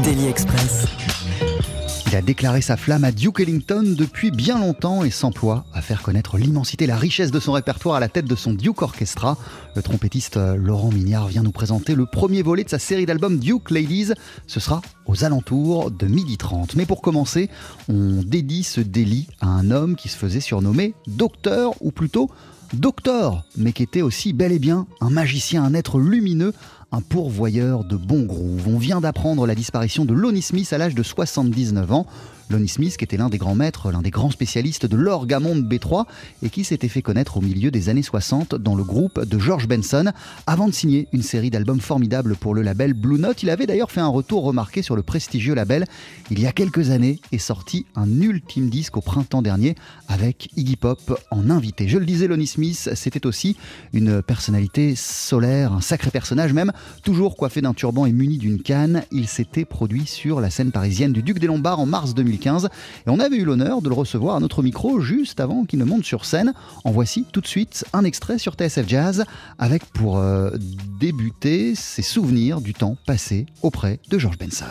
Daily Express. Il a déclaré sa flamme à Duke Ellington depuis bien longtemps et s'emploie à faire connaître l'immensité, la richesse de son répertoire à la tête de son Duke Orchestra. Le trompettiste euh, Laurent Mignard vient nous présenter le premier volet de sa série d'albums Duke Ladies. Ce sera aux alentours de 12h30. Mais pour commencer, on dédie ce délit à un homme qui se faisait surnommer Docteur, ou plutôt Docteur, mais qui était aussi bel et bien un magicien, un être lumineux, un pourvoyeur de bons groove. On vient d'apprendre la disparition de Lonnie Smith à l'âge de 79 ans. Lonnie Smith, qui était l'un des grands maîtres, l'un des grands spécialistes de l'orgamonde B3 et qui s'était fait connaître au milieu des années 60 dans le groupe de George Benson avant de signer une série d'albums formidables pour le label Blue Note. Il avait d'ailleurs fait un retour remarqué sur le prestigieux label il y a quelques années et sorti un ultime disque au printemps dernier avec Iggy Pop en invité. Je le disais, Lonnie Smith, c'était aussi une personnalité solaire, un sacré personnage même, toujours coiffé d'un turban et muni d'une canne. Il s'était produit sur la scène parisienne du Duc des Lombards en mars 2015 et on avait eu l'honneur de le recevoir à notre micro juste avant qu'il ne monte sur scène. En voici tout de suite un extrait sur TSF Jazz avec pour euh, débuter ses souvenirs du temps passé auprès de George Benson.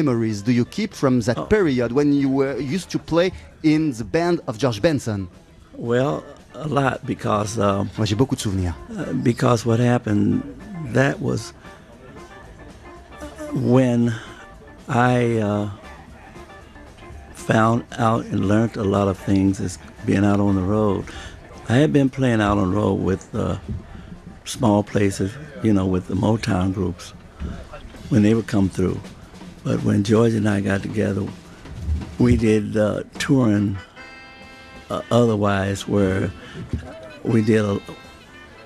Memories do you keep from that Oh. period when you were used to play in the band of George Benson Well, a lot because um, Moi j'ai beaucoup de souvenirs. uh, because what happened that was when I uh, found out and learned a lot of things as being out on the road. I had been playing out on the road with uh, small places, you know, with the Motown groups when they would come through. But when George and I got together, we did uh, touring uh, otherwise where we did a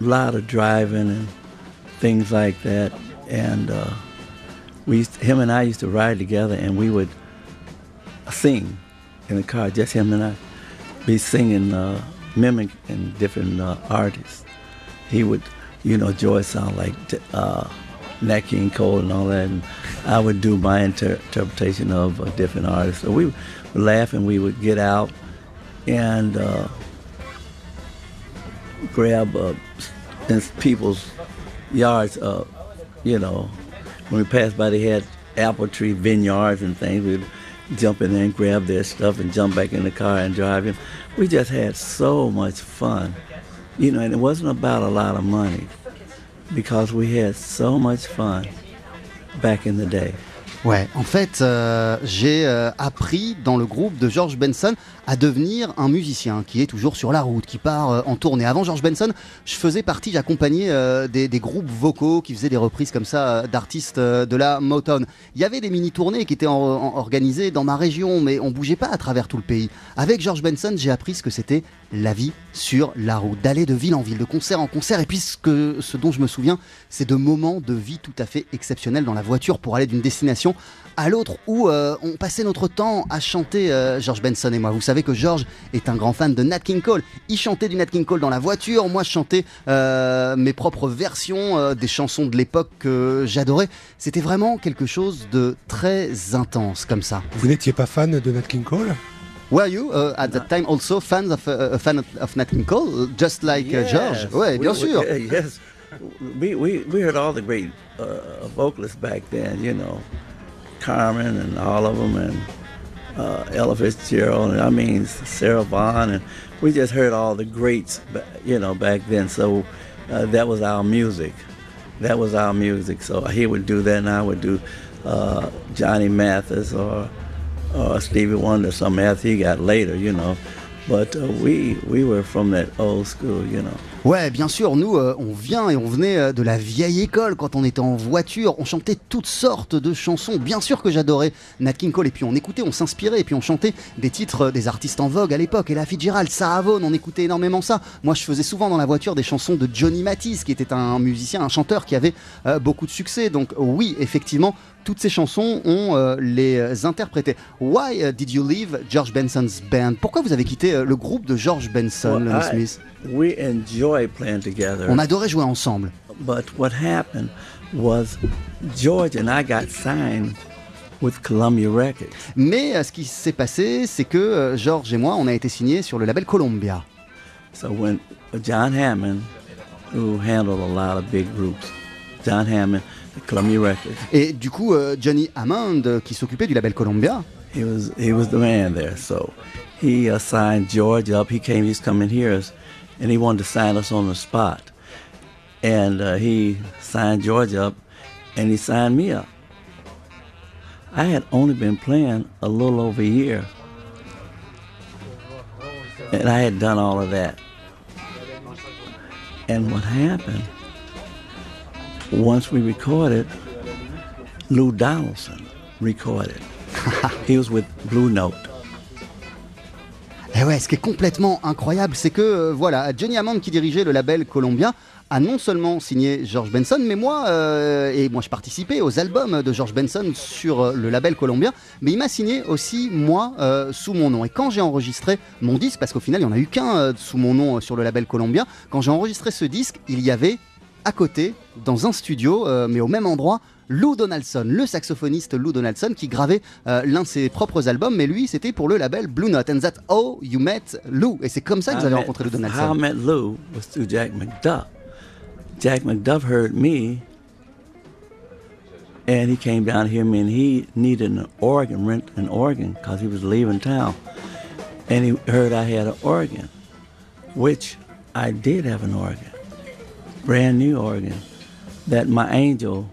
lot of driving and things like that. And uh, we, used him and I used to ride together, and we would sing in the car. Just him and I, be singing, uh, mimicking different uh, artists. He would, you know, Joy sound like Nat King Cole and all that, and I would do my inter- interpretation of uh, different artists. So we would laugh, and we would get out and. Uh, grab uh, people's yards. Uh, you know, when we passed by, they had apple tree vineyards and things. We'd jump in there and grab their stuff and jump back in the car and drive in. We just had so much fun, you know, and it wasn't about a lot of money because we had so much fun back in the day. Ouais, en fait, euh, j'ai euh, appris dans le groupe de George Benson à devenir un musicien qui est toujours sur la route, qui part euh, en tournée. Avant George Benson, je faisais partie, j'accompagnais euh, des, groupes vocaux qui faisaient des reprises comme ça euh, d'artistes de la Motown. Il y avait des mini-tournées qui étaient en- en- organisées dans ma région, mais on bougeait pas à travers tout le pays. Avec George Benson, j'ai appris ce que c'était la vie sur la route, d'aller de ville en ville, de concert en concert. Et puis ce, que, ce dont je me souviens, c'est de moments de vie tout à fait exceptionnels dans la voiture pour aller d'une destination à l'autre où on passait notre temps à chanter George Benson et moi. Vous savez que George est un grand fan de Nat King Cole. Il chantait du Nat King Cole dans la voiture, moi je chantais euh, mes propres versions euh, des chansons de l'époque que j'adorais. C'était vraiment quelque chose de très intense comme ça. Vous n'étiez pas fan de Nat King Cole? Were you uh, at that time also fans of uh, a fan of, of Nat King Cole, just like uh, George? Yes. Ouais, bien We- sûr. we- yes. We, we, we heard all the great uh, vocalists back then, you know, Carmen and all of them, and uh, Ella Fitzgerald, and I mean Sarah Vaughan, and we just heard all the greats, you know, back then. So uh, that was our music, that was our music. So he would do that, and I would do uh, Johnny Mathis or, or Stevie Wonder, some else he got later, you know. But uh, we we were from that old school, you know. Ouais, bien sûr, nous, euh, on vient et on venait euh, de la vieille école quand on était en voiture. On chantait toutes sortes de chansons. Bien sûr que j'adorais Nat King Cole. Et puis on écoutait, on s'inspirait. Et puis on chantait des titres euh, des artistes en vogue à l'époque. Et la Fitzgerald, Sarah Vaughan, on écoutait énormément ça. Moi, je faisais souvent dans la voiture des chansons de Johnny Matisse, qui était un musicien, un chanteur qui avait beaucoup de succès. Donc oui, effectivement, toutes ces chansons, on euh, les interprétait. Why did you leave George Benson's band? Pourquoi vous avez quitté euh, le groupe de George Benson, Well, I- Smith? We enjoy. On adorait jouer ensemble. But what happened was George and I got signed with Columbia Records. Mais euh, ce qui s'est passé, c'est que euh, George et moi, on a été signés sur le label Columbia. So when John Hammond, who handled a lot of big groups, John Hammond, at Columbia Records, Et du coup, euh, Johnny Hammond, qui s'occupait du label Columbia, he was he was the man there. So he uh, signed George up. He came, he's coming here, and he wanted to sign us on the spot. And uh, he signed George up, and he signed me up. I had only been playing a little over a year, and I had done all of that. And what happened? Once we recorded, Lou Donaldson recorded. he was with Blue Note. Et ouais, ce qui est complètement incroyable, c'est que euh, voilà, Johnny Hammond qui dirigeait le label Columbia a non seulement signé George Benson, mais moi, euh, et moi je participais aux albums de George Benson sur euh, le label Columbia, mais il m'a signé aussi moi sous mon nom. Et quand j'ai enregistré mon disque, parce qu'au final il n'y en a eu qu'un sous mon nom sur le label Columbia, quand j'ai enregistré ce disque, il y avait à côté, dans un studio, mais au même endroit, Lou Donaldson, le saxophoniste Lou Donaldson, qui gravait euh, l'un de ses propres albums, mais lui, c'était pour le label Blue Note. And that's how you met Lou. Et c'est comme ça que vous avez met- rencontré Lou How I Donaldson. met Lou was through Jack McDuff. Jack McDuff heard me, and he came down here, and he needed an organ, rent an organ, because he was leaving town. And he heard I had an organ, which I did have an organ, brand new organ, that my angel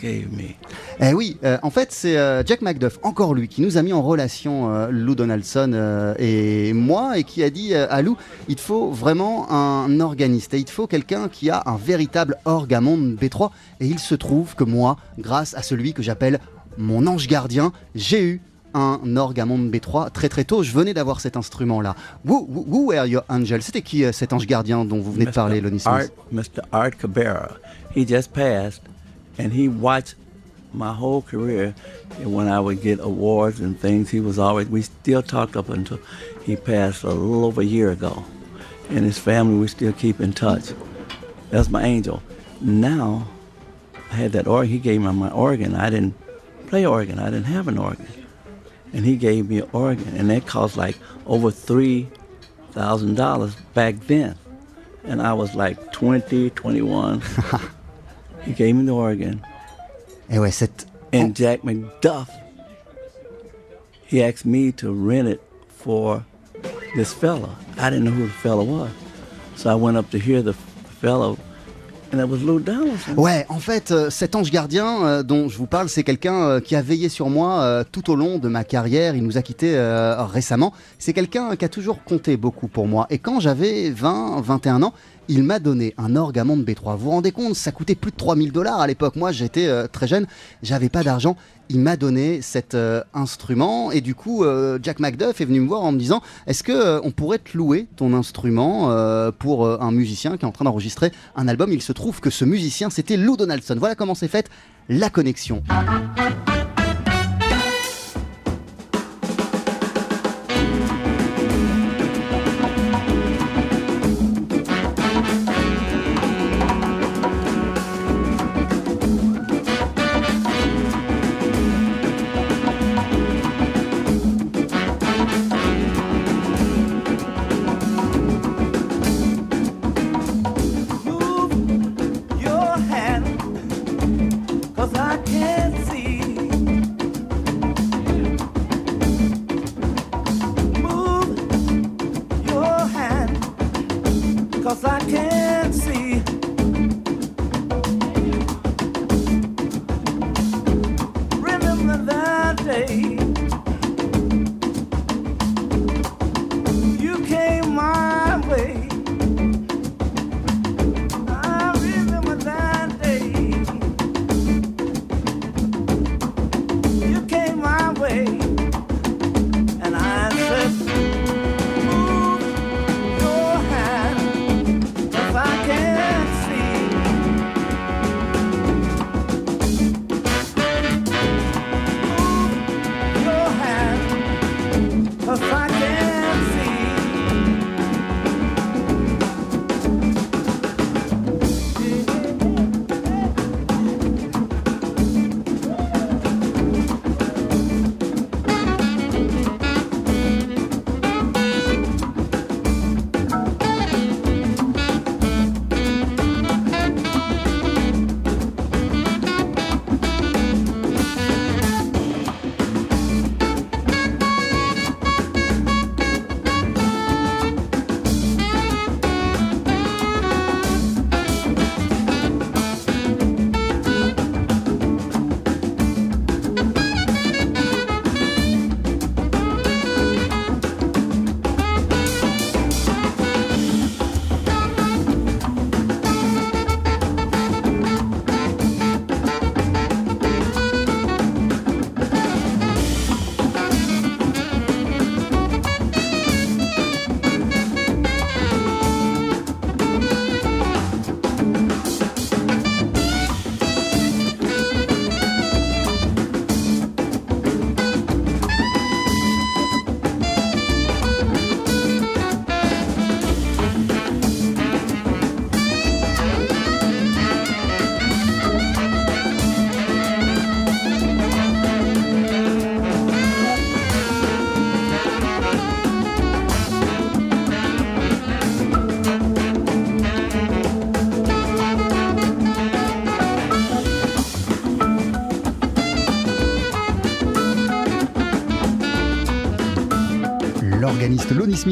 gave me. Eh oui, euh, en fait, c'est euh, Jack McDuff, encore lui, qui nous a mis en relation euh, Lou Donaldson et moi, et qui a dit à Lou, il faut vraiment un organiste, et il faut quelqu'un qui a un véritable orgamonde B3. Et il se trouve que moi, grâce à celui que j'appelle mon ange gardien, j'ai eu un orgamonde B3 très très tôt. Je venais d'avoir cet instrument-là. Who, who, who were your angel C'était qui cet ange gardien dont vous venez de parler, Lonnie Art, Smith Mr. Art Cabrera. He just passed, and he watched my whole career. And when I would get awards and things, he was always. We still talked up until he passed a little over a year ago. And his family, we still keep in touch. That's my angel. Now, I had that organ. He gave me my organ. I didn't play organ. I didn't have an organ. And he gave me an organ, and that cost like over three thousand dollars back then and I was like 20, 21. he gave me the organ, Et ouais, cette and Jack McDuff, he asked me to rent it for this fella. I didn't know who the fella was. So I went up to hear the fellow. Ouais, en fait, euh, cet ange gardien euh, dont je vous parle, c'est quelqu'un euh, qui a veillé sur moi tout au long de ma carrière. Il nous a quittés récemment. C'est quelqu'un qui a toujours compté beaucoup pour moi. Et quand j'avais 20, 21 ans, il m'a donné un orgamon de B3. Vous vous rendez compte, ça coûtait plus de 3000 dollars à l'époque. Moi, j'étais euh, très jeune, j'avais pas d'argent. Il m'a donné cet euh, instrument et du coup, euh, Jack McDuff est venu me voir en me disant Est-ce que on pourrait te louer ton instrument pour un musicien qui est en train d'enregistrer un album? Il se trouve que ce musicien, c'était Lou Donaldson. Voilà comment s'est faite la connexion.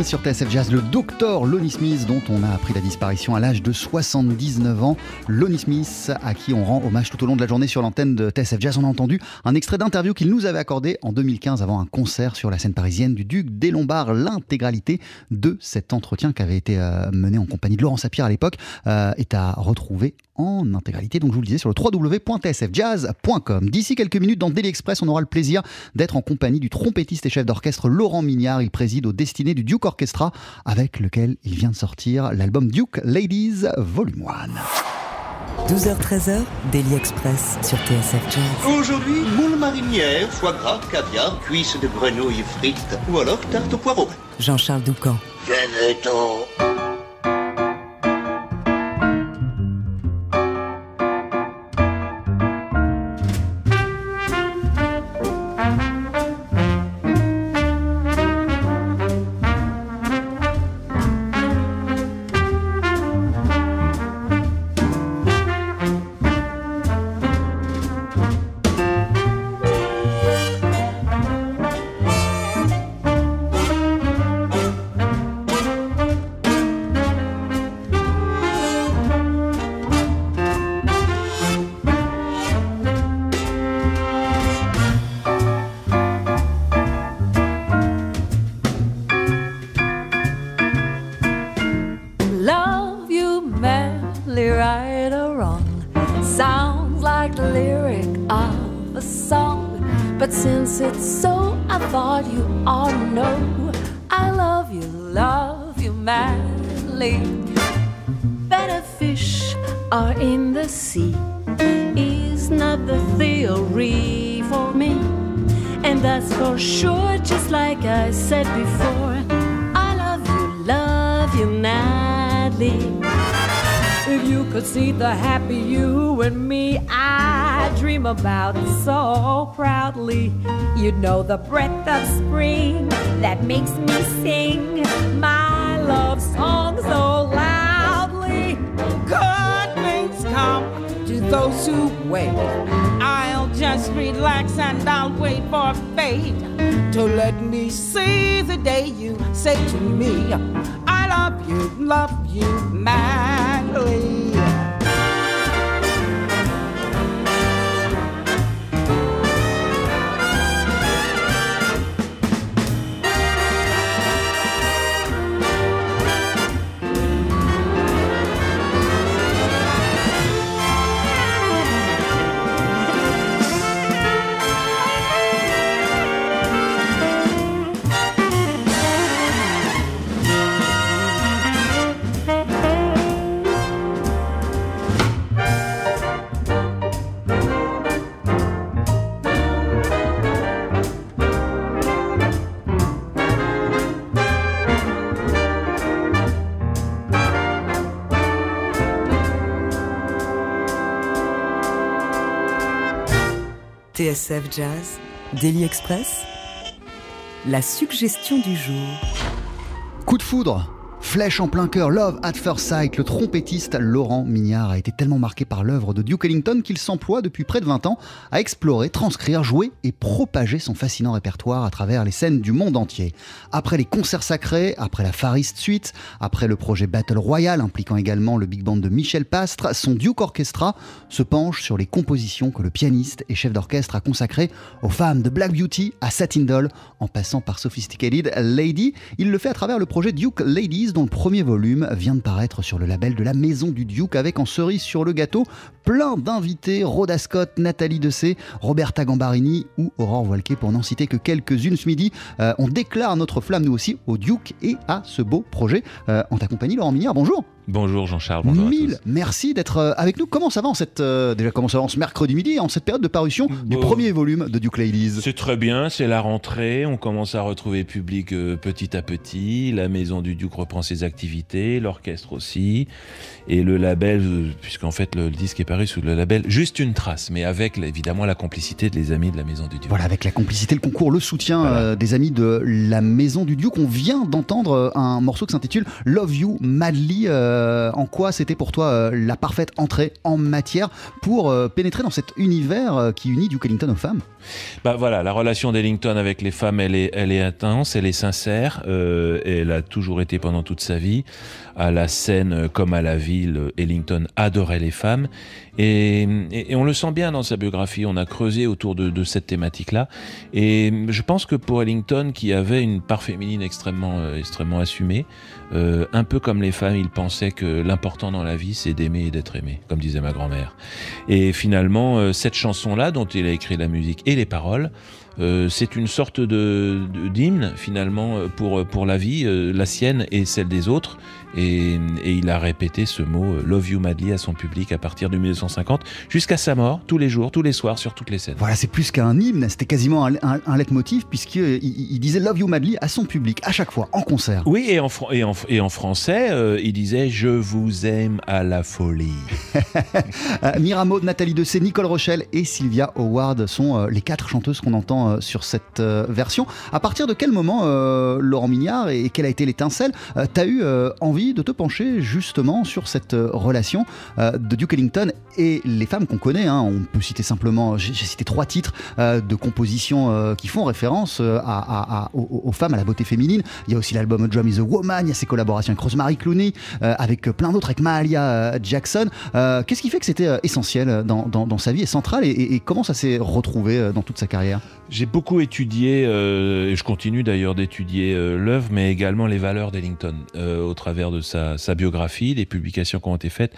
Sur TSF Jazz, le docteur Lonnie Smith dont on a appris la disparition à l'âge de 79 ans. Lonnie Smith à qui on rend hommage tout au long de la journée sur l'antenne de TSF Jazz. On a entendu un extrait d'interview qu'il nous avait accordé en 2015 avant un concert sur la scène parisienne du Duc des Lombards. L'intégralité de cet entretien qui avait été euh, mené en compagnie de Laurent Sapir à l'époque euh, est à retrouver en intégralité. Donc je vous le disais sur le www.tsfjazz.com. D'ici quelques minutes dans Daily Express, on aura le plaisir d'être en compagnie du trompettiste et chef d'orchestre Laurent Mignard. Il préside aux destinées du Duke Orchestra avec lequel il vient de sortir l'album Duke Ladies Volume 1. 12h-13h, Daily Express sur TSF Jazz. Aujourd'hui, moule marinière, foie gras, caviar, cuisses de grenouille frites ou alors tarte au poireau. Jean-Charles Doucan. Venez-t'en. Since it's so, I thought you ought to know. I love you, love you madly. Better fish are in the sea. Is not the theory for me. And that's for sure, just like I said before. I love you, love you madly. If you could see the happy you and me I dream about so proudly, you'd know the breath of spring that makes me sing my love song so loudly. Good things come to those who wait. I'll just relax and I'll wait for fate to let me see the day you say to me, I love you, love you madly. TSF Jazz, Daily Express, la suggestion du jour. Coup de foudre Flèche en plein cœur, Love at First Sight, le trompettiste Laurent Mignard a été tellement marqué par l'œuvre de Duke Ellington qu'il s'emploie depuis près de 20 ans à explorer, transcrire, jouer et propager son fascinant répertoire à travers les scènes du monde entier. Après les concerts sacrés, après la Far East Suite, après le projet Battle Royale impliquant également le big band de Michel Pastre, son Duke Orchestra se penche sur les compositions que le pianiste et chef d'orchestre a consacrées aux femmes de Black Beauty à Satin Doll en passant par Sophisticated Lady. Il le fait à travers le projet Duke Ladies dont le premier volume vient de paraître sur le label de la Maison du Duke avec en cerise sur le gâteau plein d'invités, Rhoda Scott, Nathalie Dessay, Roberta Gambarini ou Aurore Voilquet pour n'en citer que quelques-unes ce midi. Euh, on déclare notre flamme nous aussi au Duke et à ce beau projet. Euh, en ta compagnie Laurent Mignard, bonjour Bonjour Jean-Charles, bonjour Mille à tous. merci d'être euh, avec nous. Comment ça va en cette euh, déjà comment ça va en ce mercredi midi en cette période de parution du premier volume de Duke Ladies? C'est très bien, c'est la rentrée, on commence à retrouver public euh, petit à petit, la maison du Duc reprend ses activités, l'orchestre aussi, et le label, euh, puisqu'en fait le, le disque est paru sous le label Juste une trace, mais avec évidemment la complicité de les amis de la maison du Duc. Voilà, avec la complicité, le concours, le soutien des amis de la Maison du Duke. On vient d'entendre un morceau qui s'intitule Love You Madly. Euh, en quoi c'était pour toi la parfaite entrée en matière pour pénétrer dans cet univers qui unit Duke Ellington aux femmes? Bah voilà, la relation d'Ellington avec les femmes, elle est, elle est intense, elle est sincère, elle a toujours été pendant toute sa vie. À la scène comme à la ville, Ellington adorait les femmes. Et, on le sent bien dans sa biographie, on a creusé autour de, cette thématique-là. Et je pense que pour Ellington, qui avait une part féminine extrêmement, euh, extrêmement assumée, euh, un peu comme les femmes, il pensait que l'important dans la vie, c'est d'aimer et d'être aimé, comme disait ma grand-mère. Et finalement, euh, cette chanson-là, dont il a écrit la musique et les paroles, c'est une sorte de d'hymne finalement pour pour la vie, la sienne et celle des autres, et, il a répété ce mot euh, Love You Madly à son public à partir de 1950 jusqu'à sa mort, tous les jours, tous les soirs, sur toutes les scènes. Voilà, c'est plus qu'un hymne, c'était quasiment un, un, leitmotiv puisqu'il il disait Love You Madly à son public à chaque fois, en concert. Oui, et en, et en, et en français, euh, il disait Je vous aime à la folie. Euh, Mirabeau, Nathalie Dessay, Nicole Rochelle et Sylvia Howard sont les quatre chanteuses qu'on entend sur cette version. À partir de quel moment, Laurent Mignard, et, quelle a été l'étincelle, t'as eu envie de te pencher justement sur cette euh, relation euh, de Duke Ellington et les femmes qu'on connaît. Hein. On peut citer simplement, j'ai cité trois titres euh, de compositions qui font référence aux, femmes, à la beauté féminine. Il y a aussi l'album Drum is a Woman, il y a ses collaborations avec Rosemary Clooney, avec plein d'autres, avec Mahalia Jackson. Qu'est-ce qui fait que c'était essentiel dans, sa vie et central et, comment ça s'est retrouvé dans toute sa carrière? J'ai beaucoup étudié, et je continue d'ailleurs d'étudier l'œuvre, mais également les valeurs d'Ellington au travers de sa, biographie, des publications qui ont été faites.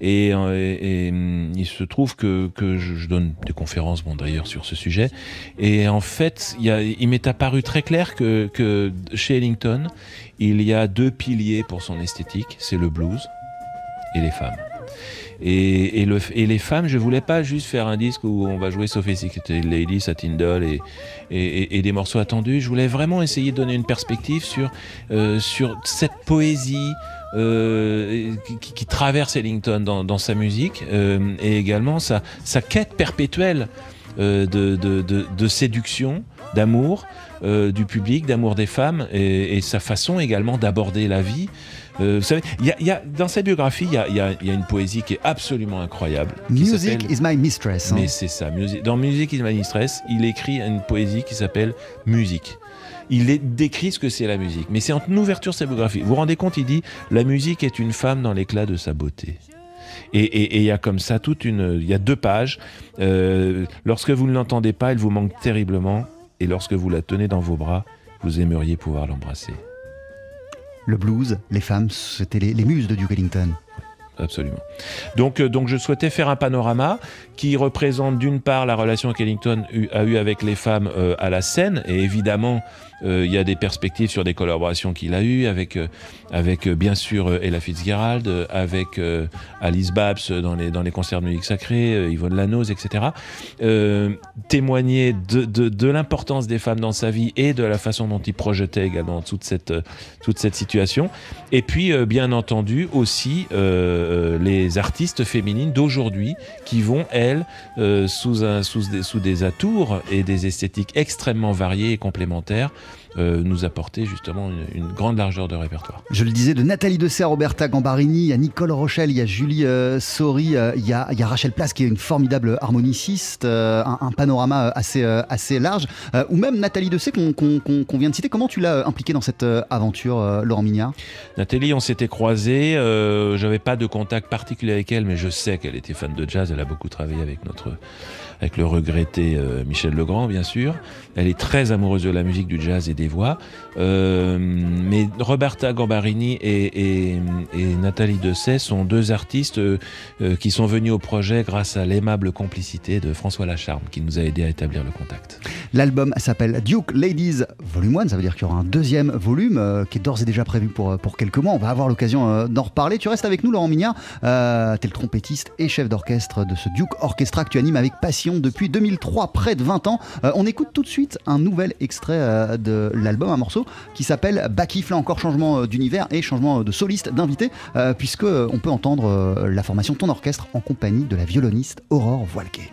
Et, euh, hum, il se trouve que, je, donne des conférences, bon d'ailleurs, sur ce sujet. Et en fait, il, m'est apparu très clair que, que chez Ellington, il y a deux piliers pour son esthétique, c'est le blues et les femmes. Et, et, les femmes, je voulais pas juste faire un disque où on va jouer Sophisticated Lady, Satin Doll et, et, des morceaux attendus. Je voulais vraiment essayer de donner une perspective sur, euh, sur cette poésie. Euh, qui, traverse Ellington dans, sa musique euh, et également sa, sa quête perpétuelle de, de, de, séduction, d'amour du public, d'amour des femmes et, sa façon également d'aborder la vie euh, vous savez, y a, dans sa biographie, il y a, y a, une poésie qui est absolument incroyable. Music is my mistress. Hein. Mais c'est ça. Dans Music is my mistress, il écrit une poésie qui s'appelle Musique. Il décrit ce que c'est la musique. Mais c'est en ouverture de sa biographie. Vous vous rendez compte, il dit La musique est une femme dans l'éclat de sa beauté. Et il y a comme ça toute une. Il y a deux pages. Euh, lorsque vous ne l'entendez pas, elle vous manque terriblement. Et lorsque vous la tenez dans vos bras, vous aimeriez pouvoir l'embrasser le blues, les femmes, c'était les, muses de Duke Ellington absolument. Donc, euh, donc je souhaitais faire un panorama qui représente d'une part la relation qu'Ellington a eue avec les femmes euh, à la scène, et évidemment il y a des perspectives sur des collaborations qu'il a eues avec, euh, avec euh, bien sûr Ella Fitzgerald, avec Alice Babs dans les, dans les concerts de musique sacrée, Yvonne Lanoz, etc. témoigner de, de, de l'importance des femmes dans sa vie et de la façon dont il projetait également toute cette, toute cette situation. Et puis, bien entendu, aussi les artistes féminines d'aujourd'hui qui vont, elles, sous, un, sous, des, sous des atours et des esthétiques extrêmement variées et complémentaires, euh, nous apporter justement une, grande largeur de répertoire. Je le disais, de Nathalie Dessert, Roberta Gambarini, il y a Nicole Rochelle, il y a Julie euh, Sori, euh, il, y a, il, y a, Rachel Place qui est une formidable harmoniciste, un, panorama assez, assez large, ou même Nathalie Dessay qu'on vient de citer. Comment tu l'as impliquée dans cette aventure, Laurent Mignard? Nathalie, on s'était croisés, j'avais pas de contact particulier avec elle, mais je sais qu'elle était fan de jazz, elle a beaucoup travaillé avec notre avec le regretté euh, Michel Legrand, bien sûr. Elle est très amoureuse de la musique, du jazz et des voix. Euh, mais Roberta Gambarini et, et, et Nathalie Dessay sont deux artistes euh, qui sont venus au projet grâce à l'aimable complicité de François Lacharme, qui nous a aidé à établir le contact. L'album s'appelle Duke Ladies Volume 1, ça veut dire qu'il y aura un deuxième volume qui est d'ores et déjà prévu pour, quelques mois. On va avoir l'occasion d'en reparler. Tu restes avec nous, Laurent Mignard. T'es le trompettiste et chef d'orchestre de ce Duke Orchestra que tu animes avec passion depuis 2003, près de 20 ans. Euh, on écoute tout de suite un nouvel extrait euh, de l'album, un morceau qui s'appelle Bakif. Là encore, changement euh, d'univers et changement de soliste, d'invité, puisque on peut entendre la formation Ton Orchestre en compagnie de la violoniste Aurore Voilquet.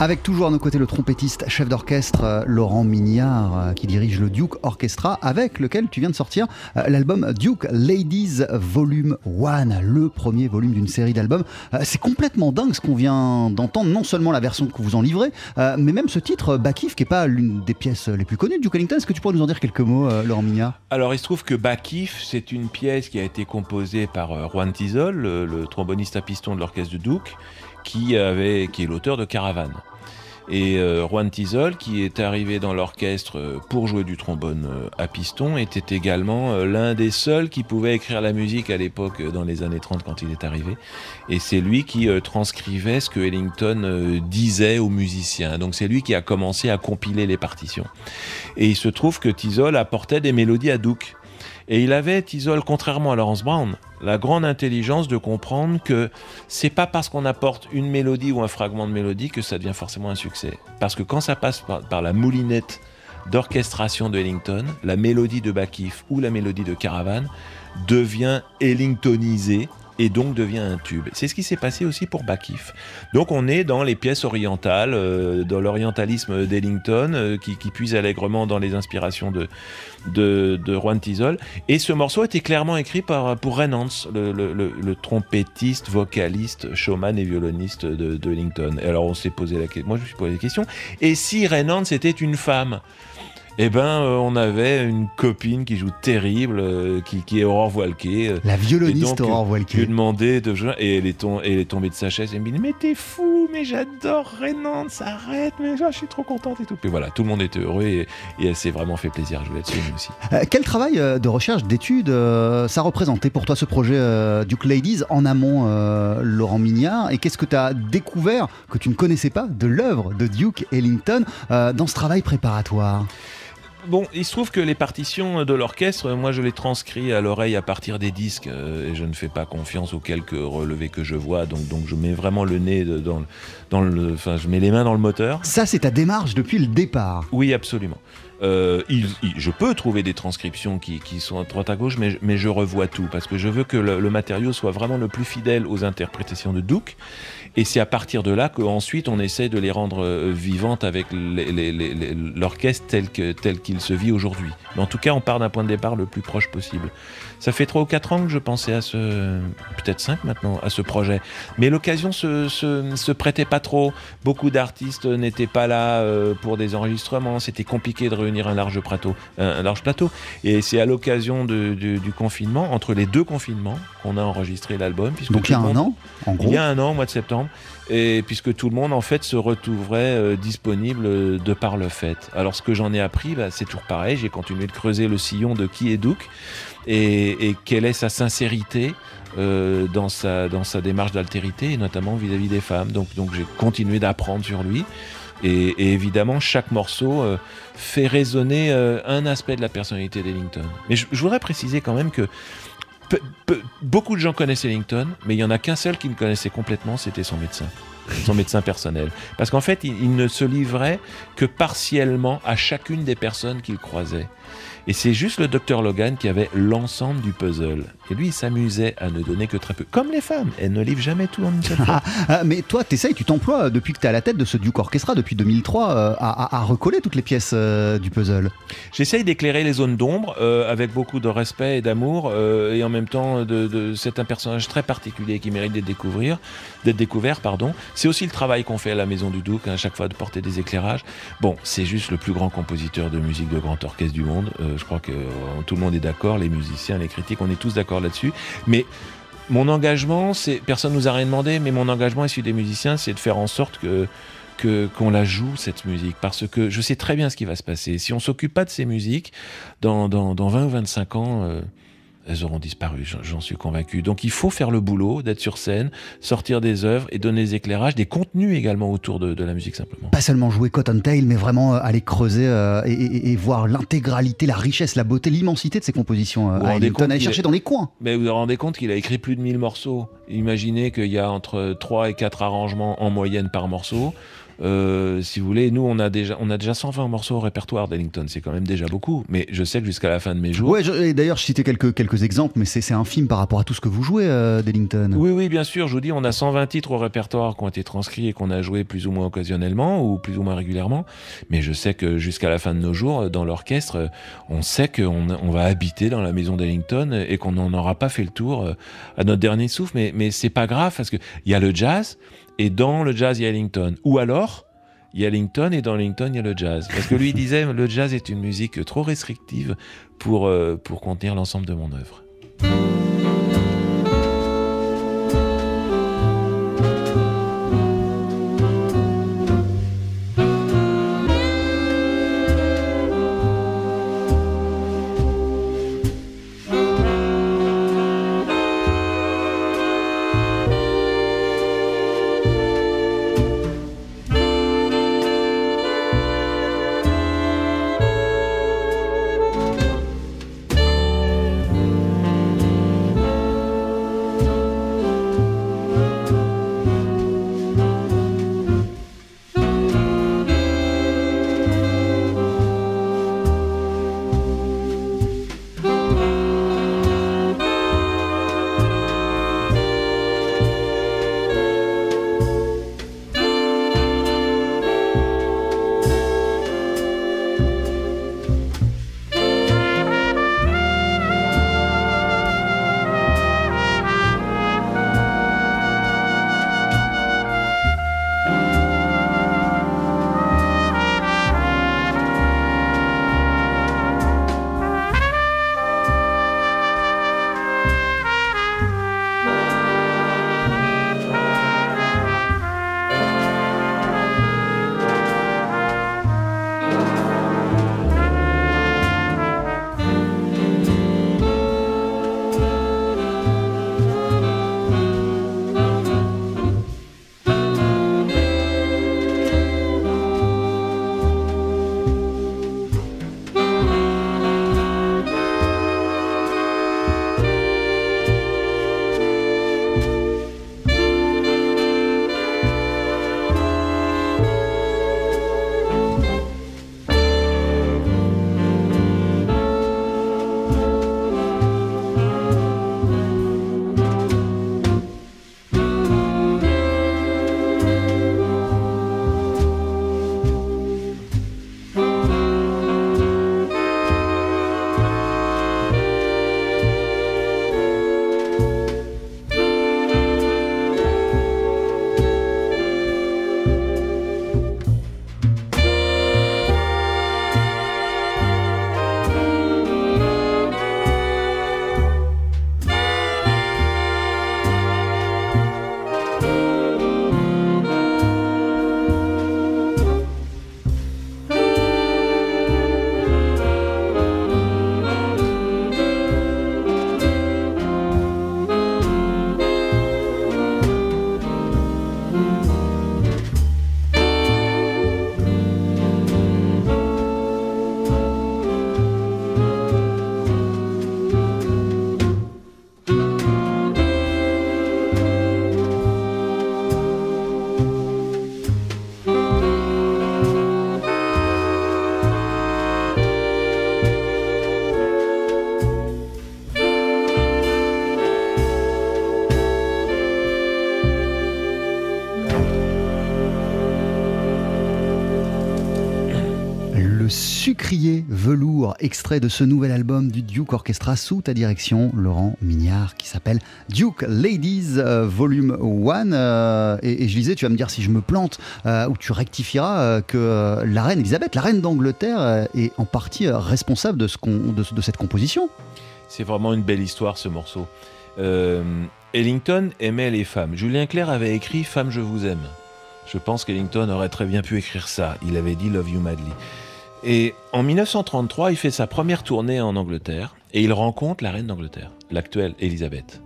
Avec toujours à nos côtés le trompettiste chef d'orchestre euh, Laurent Mignard euh, qui dirige le Duke Orchestra avec lequel tu viens de sortir euh, l'album Duke Ladies Volume 1, le premier volume d'une série d'albums. C'est complètement dingue ce qu'on vient d'entendre, non seulement la version que vous en livrez, mais même ce titre Bakif qui n'est pas l'une des pièces les plus connues de Duke Ellington. Est-ce que tu pourrais nous en dire quelques mots Laurent Mignard? Alors il se trouve que Bakif c'est une pièce qui a été composée par Juan Tizol, le, tromboniste à piston de l'orchestre de Duke qui, qui est l'auteur de Caravane. Et euh, Juan Tizol, qui est arrivé dans l'orchestre euh, pour jouer du trombone euh, à piston, était également l'un des seuls qui pouvait écrire la musique à l'époque, dans les années 30 quand il est arrivé. Et c'est lui qui transcrivait ce que Ellington disait aux musiciens. Donc c'est lui qui a commencé à compiler les partitions. Et il se trouve que Tizol apportait des mélodies à Duke. Et il avait, Tizol, contrairement à Lawrence Brown, la grande intelligence de comprendre que c'est pas parce qu'on apporte une mélodie ou un fragment de mélodie que ça devient forcément un succès. Parce que quand ça passe par, la moulinette d'orchestration de Ellington, la mélodie de Bakif ou la mélodie de Caravan devient Ellingtonisée et donc devient un tube. C'est ce qui s'est passé aussi pour Bakif. Donc on est dans les pièces orientales, euh, dans l'orientalisme d'Ellington, euh, qui, qui, puise allègrement dans les inspirations de, de, de Juan Tizol. Et ce morceau était clairement écrit par, pour Ren le, le, trompettiste, vocaliste, showman et violoniste de, de Ellington. Et alors on s'est posé la question, moi je me suis posé la question, et si Ren était une femme? Eh ben, euh, on avait une copine qui joue terrible, euh, qui, est Aurore Voilquet. La violoniste Aurore Voilquet. Je lui ai demandé de jouer, et elle est, elle est tombée de sa chaise, et elle me dit Mais t'es fou, mais j'adore Renan, ça arrête, mais je suis trop contente et tout. Puis voilà, tout le monde était heureux, et, elle s'est vraiment fait plaisir à jouer là-dessus, aussi. Euh, quel travail de recherche, d'études, ça représentait pour toi ce projet Duke Ladies en amont, Laurent Mignard? Et qu'est-ce que tu as découvert que tu ne connaissais pas de l'œuvre de Duke Ellington dans ce travail préparatoire? Bon, il se trouve que les partitions de l'orchestre, moi je les transcris à l'oreille à partir des disques euh, et je ne fais pas confiance aux quelques relevés que je vois, donc, donc je mets vraiment le nez dans, dans le. Enfin, je mets les mains dans le moteur. Ça, c'est ta démarche depuis le départ Oui, absolument. Euh, je peux trouver des transcriptions qui, sont à droite à gauche, mais, mais, je revois tout parce que je veux que le, matériau soit vraiment le plus fidèle aux interprétations de Duke. Et c'est à partir de là qu'ensuite on essaie de les rendre euh, vivantes avec l'orchestre tel qu'il tel se vit aujourd'hui. Mais en tout cas, on part d'un point de départ le plus proche possible. Ça fait 3 ou 4 ans que je pensais à ce, peut-être 5 maintenant, à ce projet. Mais l'occasion se, se, se, prêtait pas trop. Beaucoup d'artistes n'étaient pas là euh, pour des enregistrements. C'était compliqué de réunir un large plateau. Un, large plateau. Et c'est à l'occasion du confinement, entre les deux confinements, qu'on a enregistré l'album. Donc il y a un an, en gros. Il y a un an, au mois de septembre et puisque tout le monde en fait se retrouverait euh, disponible euh, de par le fait. Alors ce que j'en ai appris, bah, c'est toujours pareil, j'ai continué de creuser le sillon de qui est Duke et, quelle est sa sincérité euh, dans, sa, dans sa démarche d'altérité, et notamment vis-à-vis des femmes. Donc, donc j'ai continué d'apprendre sur lui. Et, évidemment, chaque morceau fait résonner un aspect de la personnalité d'Ellington. Mais je, voudrais préciser quand même que beaucoup de gens connaissent Ellington, mais il y en a qu'un seul qui me connaissait complètement, c'était son médecin, son médecin personnel. Parce qu'en fait, il, ne se livrait que partiellement à chacune des personnes qu'il croisait. Et c'est juste le docteur Logan qui avait l'ensemble du puzzle. Et lui, il s'amusait à ne donner que très peu. Comme les femmes, elles ne livrent jamais tout en une seule fois. Ah, mais toi, t'essayes, tu t'emploies depuis que tu es à la tête de ce Duke Orchestra depuis 2003 euh, à, recoller toutes les pièces euh, du puzzle. J'essaye d'éclairer les zones d'ombre euh, avec beaucoup de respect et d'amour et en même temps, de, c'est un personnage très particulier qui mérite d'être découvert. D'être découvert, pardon. C'est aussi le travail qu'on fait à la Maison du Duke, hein, à chaque fois de porter des éclairages. Bon, c'est juste le plus grand compositeur de musique de grand orchestre du monde je crois que euh, tout le monde est d'accord, les musiciens, les critiques, on est tous d'accord là-dessus. Mais mon engagement, c'est personne nous a rien demandé, mais mon engagement issu des musiciens, c'est de faire en sorte que qu'on la joue cette musique parce que je sais très bien ce qui va se passer. Si on s'occupe pas de ces musiques, dans, dans, dans 20 ou 25 ans, euh, elles auront disparu, j'en suis convaincu. Donc il faut faire le boulot, d'être sur scène, sortir des œuvres et donner des éclairages, des contenus également autour de, la musique simplement. Pas seulement jouer Cotton Tail, mais vraiment euh, aller creuser euh, et, voir l'intégralité, la richesse, la beauté, l'immensité de ses compositions. Euh, aller chercher dans les coins. Mais vous vous rendez compte qu'il a écrit plus de 1000 morceaux. Imaginez qu'il y a entre 3 et 4 arrangements en moyenne par morceau. Euh, si vous voulez, nous, on a déjà, on a déjà 120 morceaux au répertoire d'Ellington. C'est quand même déjà beaucoup. Mais je sais que jusqu'à la fin de mes jours. Ouais, je- et d'ailleurs, je citais quelques, quelques exemples, mais c'est c'est infime par rapport à tout ce que vous jouez, euh, d'Ellington. Oui, oui, bien sûr. Je vous dis, on a 120 titres au répertoire qui ont été transcrits et qu'on a joué plus ou moins occasionnellement ou plus ou moins régulièrement. Mais je sais que jusqu'à la fin de nos jours, dans l'orchestre, on sait qu'on on va habiter dans la maison d'Ellington et qu'on n'en aura pas fait le tour euh, à notre dernier souffle. Mais, mais c'est pas grave parce qu'il y a le jazz et dans le jazz, il y a Ellington. Ou alors, il y a Ellington et dans Ellington, il y a le jazz. Parce que lui disait, le jazz est une musique trop restrictive pour, euh, pour contenir l'ensemble de mon œuvre. Extrait de ce nouvel album du Duke Orchestra sous ta direction, Laurent Mignard, qui s'appelle Duke Ladies euh, Volume 1. Euh, et, je disais, tu vas me dire si je me plante euh, ou tu rectifieras que la reine Elisabeth, la reine d'Angleterre, est en partie responsable de, ce de, cette composition. C'est vraiment une belle histoire ce morceau. Ellington aimait les femmes. Julien Clerc avait écrit Femme, je vous aime. Je pense qu'Ellington aurait très bien pu écrire ça. Il avait dit Love You Madly. Et en 1933, il fait sa première tournée en Angleterre et il rencontre la reine d'Angleterre, l'actuelle Elisabeth.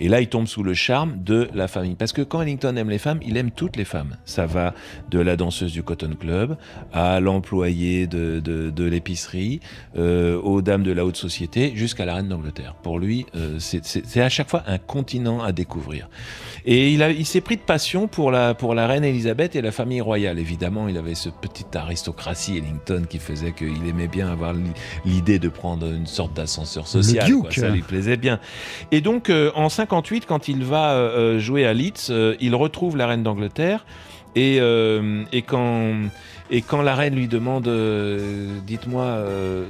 Et là, il tombe sous le charme de la famille. Parce que quand Ellington aime les femmes, il aime toutes les femmes. Ça va de la danseuse du Cotton Club à l'employé de, de, l'épicerie, euh, aux dames de la haute société, jusqu'à la reine d'Angleterre. Pour lui, euh, c'est à chaque fois un continent à découvrir. Et il, il s'est pris de passion pour la, pour la reine Elisabeth et la famille royale. Évidemment, il avait ce petite aristocratie Ellington qui faisait qu'il aimait bien avoir l'idée de prendre une sorte d'ascenseur social. Ça lui plaisait bien. Et donc, euh, en 58, quand il va euh, euh, jouer à Leeds, il retrouve la reine d'Angleterre. Et, et quand et quand la reine lui demande, euh, dites-moi, euh,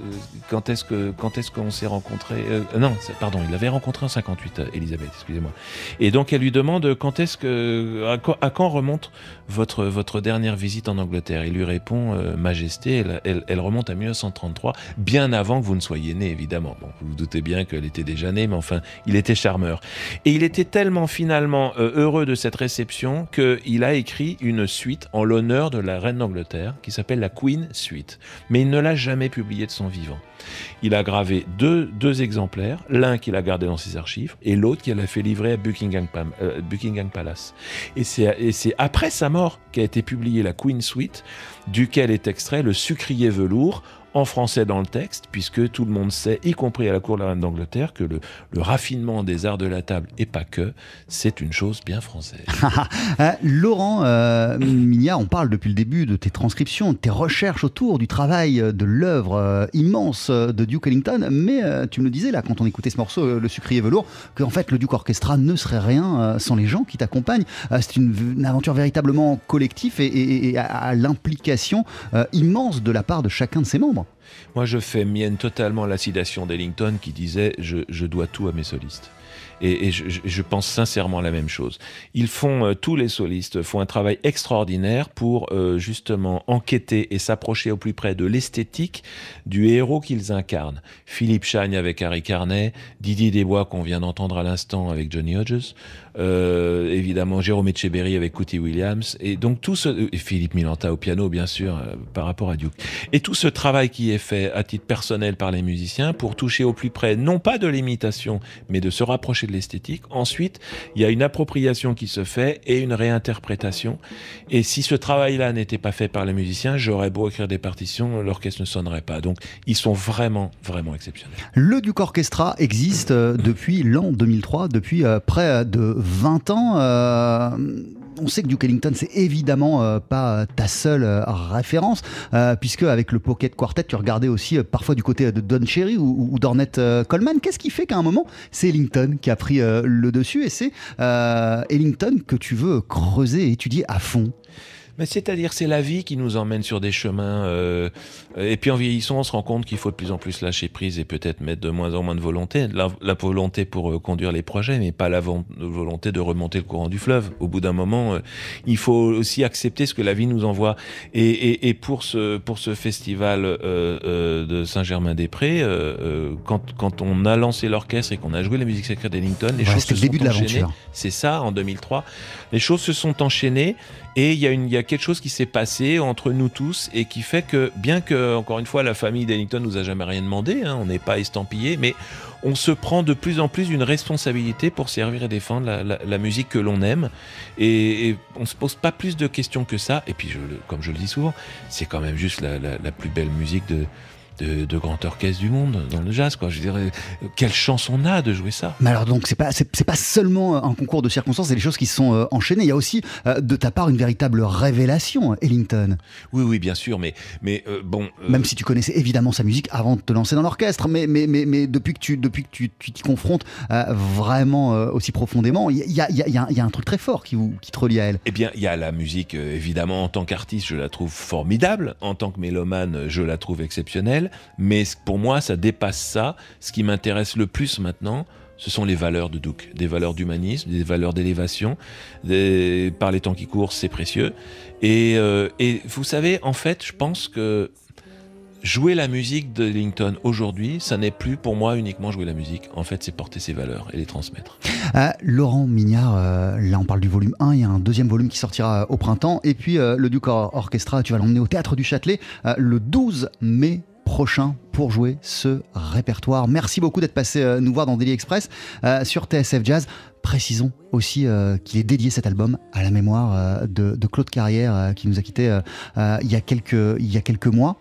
quand est-ce que est-ce qu'on s'est rencontrés euh, Non, pardon, il l'avait rencontré en 58, Elisabeth, excusez-moi. Et donc elle lui demande quand est-ce que à, quand remonte votre votre dernière visite en Angleterre? Il lui répond, Majesté, elle, remonte à 1933, bien avant que vous ne soyez né, évidemment. Vous vous doutez bien qu'elle était déjà née, mais enfin, il était charmeur. Et il était tellement finalement heureux de cette réception qu'il a écrit une suite en l'honneur de la reine d'Angleterre qui s'appelle la Queen Suite, mais il ne l'a jamais publié de son vivant. Il a gravé deux, deux exemplaires, l'un qu'il a gardé dans ses archives et l'autre qu'il a fait livrer à Buckingham, euh, Buckingham Palace. Et c'est après sa mort qu'a été publié la Queen Suite, duquel est extrait le sucrier velours en français dans le texte, puisque tout le monde sait, y compris à la cour de la reine d'Angleterre, que le, raffinement des arts de la table, et pas que, c'est une chose bien française. Euh, Laurent euh, Mignard, on parle depuis le début de tes transcriptions, de tes recherches autour du travail de l'œuvre euh, immense de Duke Ellington, mais tu me le disais là, quand on écoutait ce morceau, Le Sucrier Velours, qu'en fait le Duke Orchestra ne serait rien sans les gens qui t'accompagnent. c'est une, aventure véritablement collective et, à l'implication immense de la part de chacun de ses membres. Moi, je fais mienne totalement la citation d'Ellington qui disait je, dois tout à mes solistes. Et, je, pense sincèrement la même chose. Ils font, euh, tous les solistes font un travail extraordinaire pour euh, justement enquêter et s'approcher au plus près de l'esthétique du héros qu'ils incarnent. Philippe Chagne avec Harry Carnet, Didier Desbois qu'on vient d'entendre à l'instant avec Johnny Hodges, euh, évidemment Jérôme Etcheberry avec Cootie Williams, et donc tout ce, et Philippe Milanta au piano bien sûr euh, par rapport à Duke. Et tout ce travail qui est fait à titre personnel par les musiciens pour toucher au plus près non pas de l'imitation, mais de se rapprocher de l'esthétique. Ensuite, il y a une appropriation qui se fait et une réinterprétation. Et si ce travail-là n'était pas fait par les musiciens, j'aurais beau écrire des partitions, l'orchestre ne sonnerait pas. Donc ils sont vraiment, vraiment exceptionnels. Le Duke Orchestra existe euh, depuis l'an 2003, depuis près de 20 ans. Euh, on sait que Duke Ellington, c'est évidemment euh, pas ta seule euh, référence, puisque avec le Pocket Quartet, tu regardais aussi parfois du côté de Don Cherry ou, ou d'Ornette Coleman. Qu'est-ce qui fait qu'à un moment, c'est Ellington qui a pris le dessus et c'est Ellington que tu veux creuser et étudier à fond? Mais c'est-à-dire, c'est la vie qui nous emmène sur des chemins. Euh, et puis en vieillissant, on se rend compte qu'il faut de plus en plus lâcher prise et peut-être mettre de moins en moins de volonté. La, volonté pour euh, conduire les projets, mais pas la volonté de remonter le courant du fleuve. Au bout d'un moment, euh, il faut aussi accepter ce que la vie nous envoie. Et, et, et pour ce pour ce festival euh, de Saint-Germain-des-Prés, quand quand on a lancé l'orchestre et qu'on a joué la musique sacrée d'Ellington, les choses se sont enchaînées. C'est ça, en 2003. Les choses se sont enchaînées et il y, a quelque chose qui s'est passé entre nous tous et qui fait que, bien que, encore une fois, la famille d'Ellington nous a jamais rien demandé, hein, on n'est pas estampillé, mais on se prend de plus en plus une responsabilité pour servir et défendre la, musique que l'on aime. Et, on on se pose pas plus de questions que ça. Et puis, comme je le dis souvent, c'est quand même juste la plus belle musique de, de, grand orchestre du monde dans le jazz. Quoi. Je dirais, quelle chance on a de jouer ça. Mais alors donc c'est pas c'est, pas seulement un concours de circonstances, c'est des choses qui sont euh, enchaînées. Il y a aussi euh, de ta part une véritable révélation, Ellington. Oui oui bien sûr, mais mais euh, bon. Même si tu connaissais évidemment sa musique avant de te lancer dans l'orchestre, mais mais mais, mais depuis que tu depuis que tu, tu t'y confrontes vraiment aussi profondément, il y a, y, a, y a un truc très fort qui, qui te relie à elle. Eh bien il y a la musique évidemment en tant qu'artiste je la trouve formidable, en tant que mélomane je la trouve exceptionnelle mais pour moi, ça dépasse ça. Ce qui m'intéresse le plus maintenant, ce sont les valeurs de Duke, des valeurs d'humanisme, des valeurs d'élévation. Par les temps qui courent, c'est précieux. Et, euh, et, vous savez, en fait, je pense que jouer la musique de Ellington aujourd'hui, ça n'est plus pour moi uniquement jouer la musique. En fait, c'est porter ses valeurs et les transmettre. Euh, Laurent Mignard, euh, là on parle du volume 1, il y a un deuxième volume qui sortira au printemps. Et puis le Duke Orchestra, tu vas l'emmener au Théâtre du Châtelet le 12 mai prochain pour jouer ce répertoire. Merci beaucoup d'être passé euh, nous voir dans Daily Express euh, sur TSF Jazz. Précisons aussi euh, qu'il est dédié cet album à la mémoire de, de Claude Carrière qui nous a quittés il, y a quelques, il y a quelques mois.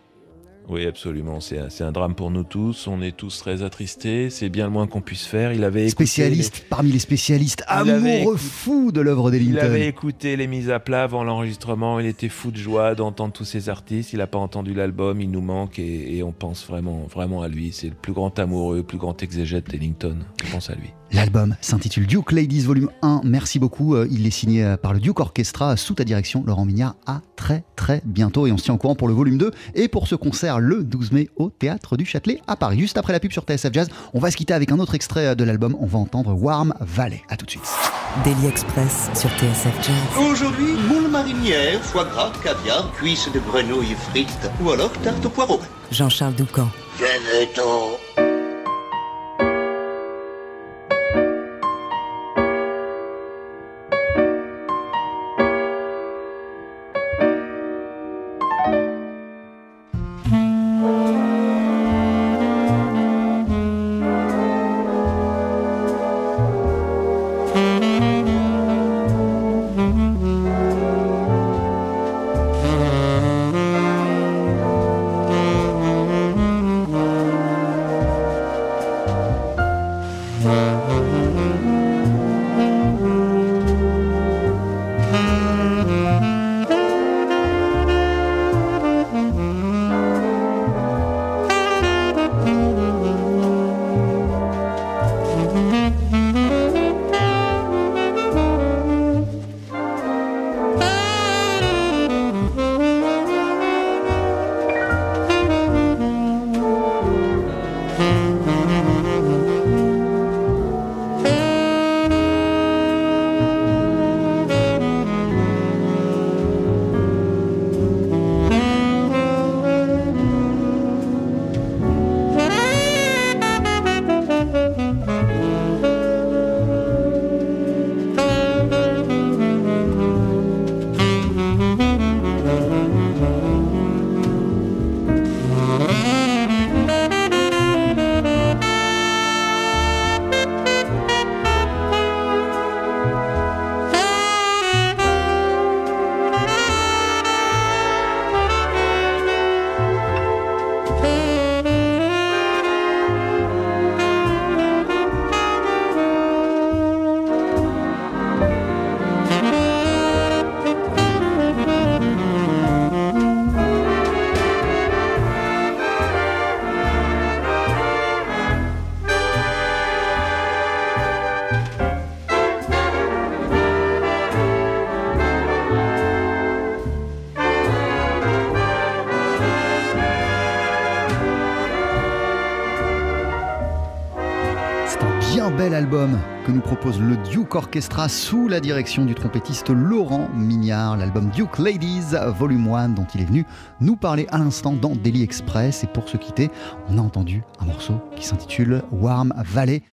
Oui, absolument. C'est un, drame pour nous tous. On est tous très attristés. C'est bien le moins qu'on puisse faire. Il avait écouté Spécialiste parmi les spécialistes, Il amoureux fou de l'œuvre les- Il d'Ellington. avait écouté les mises à plat avant l'enregistrement. Il était fou de joie d'entendre tous ces artistes. Il n'a pas entendu l'album. Il nous manque et, et on pense vraiment, vraiment à lui. C'est le plus grand amoureux, le plus grand exégète d'Ellington. On pense à lui. L'album s'intitule Duke Ladies Volume 1. Merci beaucoup. Euh, Il est signé euh, par le Duke Orchestra sous ta direction, Laurent Mignard. À très très bientôt. Et on se tient au courant pour le volume 2 et pour ce concert le 12 mai au Théâtre du Châtelet à Paris. Juste après la pub sur TSF Jazz, on va se quitter avec un autre extrait euh, de l'album. On va entendre Warm Valley. À tout de suite. Daily Express sur TSF Jazz. Aujourd'hui, moule marinière, foie gras, caviar, cuisses de grenouille frites ou alors tarte au poireau. Jean-Charles Doucan. Venez-t'en. C'est que nous propose le Duke Orchestra sous la direction du trompettiste Laurent Mignard, l'album Duke Ladies Volume 1 dont il est venu nous parler à l'instant dans Daily Express. Et pour se quitter, on a entendu un morceau qui s'intitule Warm Valley.